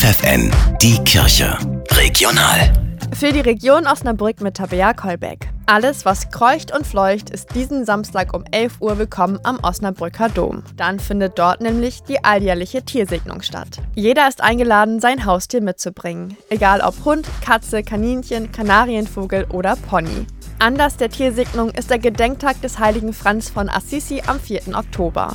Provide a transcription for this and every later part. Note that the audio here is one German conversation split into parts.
FFN, die Kirche. Regional. Für die Region Osnabrück mit Tabea Kolbeck. Alles, was kreucht und fleucht, ist diesen Samstag um 11 Uhr willkommen am Osnabrücker Dom. Dann findet dort nämlich die alljährliche Tiersegnung statt. Jeder ist eingeladen, sein Haustier mitzubringen. Egal ob Hund, Katze, Kaninchen, Kanarienvogel oder Pony. Anlass der Tiersegnung ist der Gedenktag des heiligen Franz von Assisi am 4. Oktober.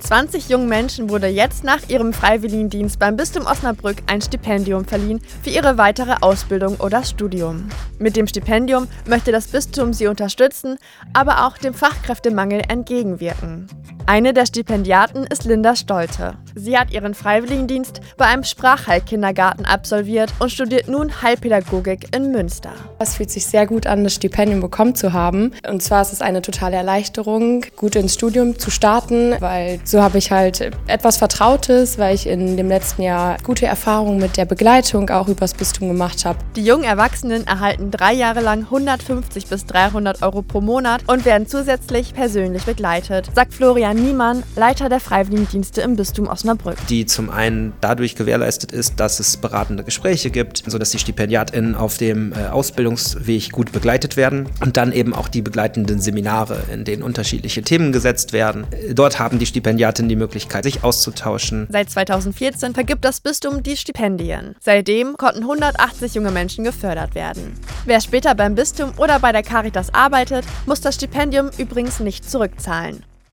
20 jungen Menschen wurde jetzt nach ihrem Freiwilligendienst beim Bistum Osnabrück ein Stipendium verliehen für ihre weitere Ausbildung oder Studium. Mit dem Stipendium möchte das Bistum sie unterstützen, aber auch dem Fachkräftemangel entgegenwirken. Eine der Stipendiaten ist Linda Stolte. Sie hat ihren Freiwilligendienst bei einem Sprachheilkindergarten absolviert und studiert nun Heilpädagogik in Münster. Es fühlt sich sehr gut an, das Stipendium bekommen zu haben. Und zwar ist es eine totale Erleichterung, gut ins Studium zu starten, weil so habe ich halt etwas Vertrautes, weil ich in dem letzten Jahr gute Erfahrungen mit der Begleitung auch übers Bistum gemacht habe. Die jungen Erwachsenen erhalten drei Jahre lang 150 bis 300 Euro pro Monat und werden zusätzlich persönlich begleitet, sagt Florian Niemann, Leiter der Freiwilligendienste im Bistum Osnabrück. Die zum einen dadurch gewährleistet ist, dass es beratende Gespräche gibt, sodass die StipendiatInnen auf dem äh, Ausbildungsweg gut begleitet werden und dann eben auch die begleitenden Seminare, in denen unterschiedliche Themen gesetzt werden. Dort haben die Stipendiatinnen die Möglichkeit, sich auszutauschen. Seit 2014 vergibt das Bistum die Stipendien. Seitdem konnten 180 junge Menschen gefördert werden. Wer später beim Bistum oder bei der Caritas arbeitet, muss das Stipendium übrigens nicht zurückzahlen.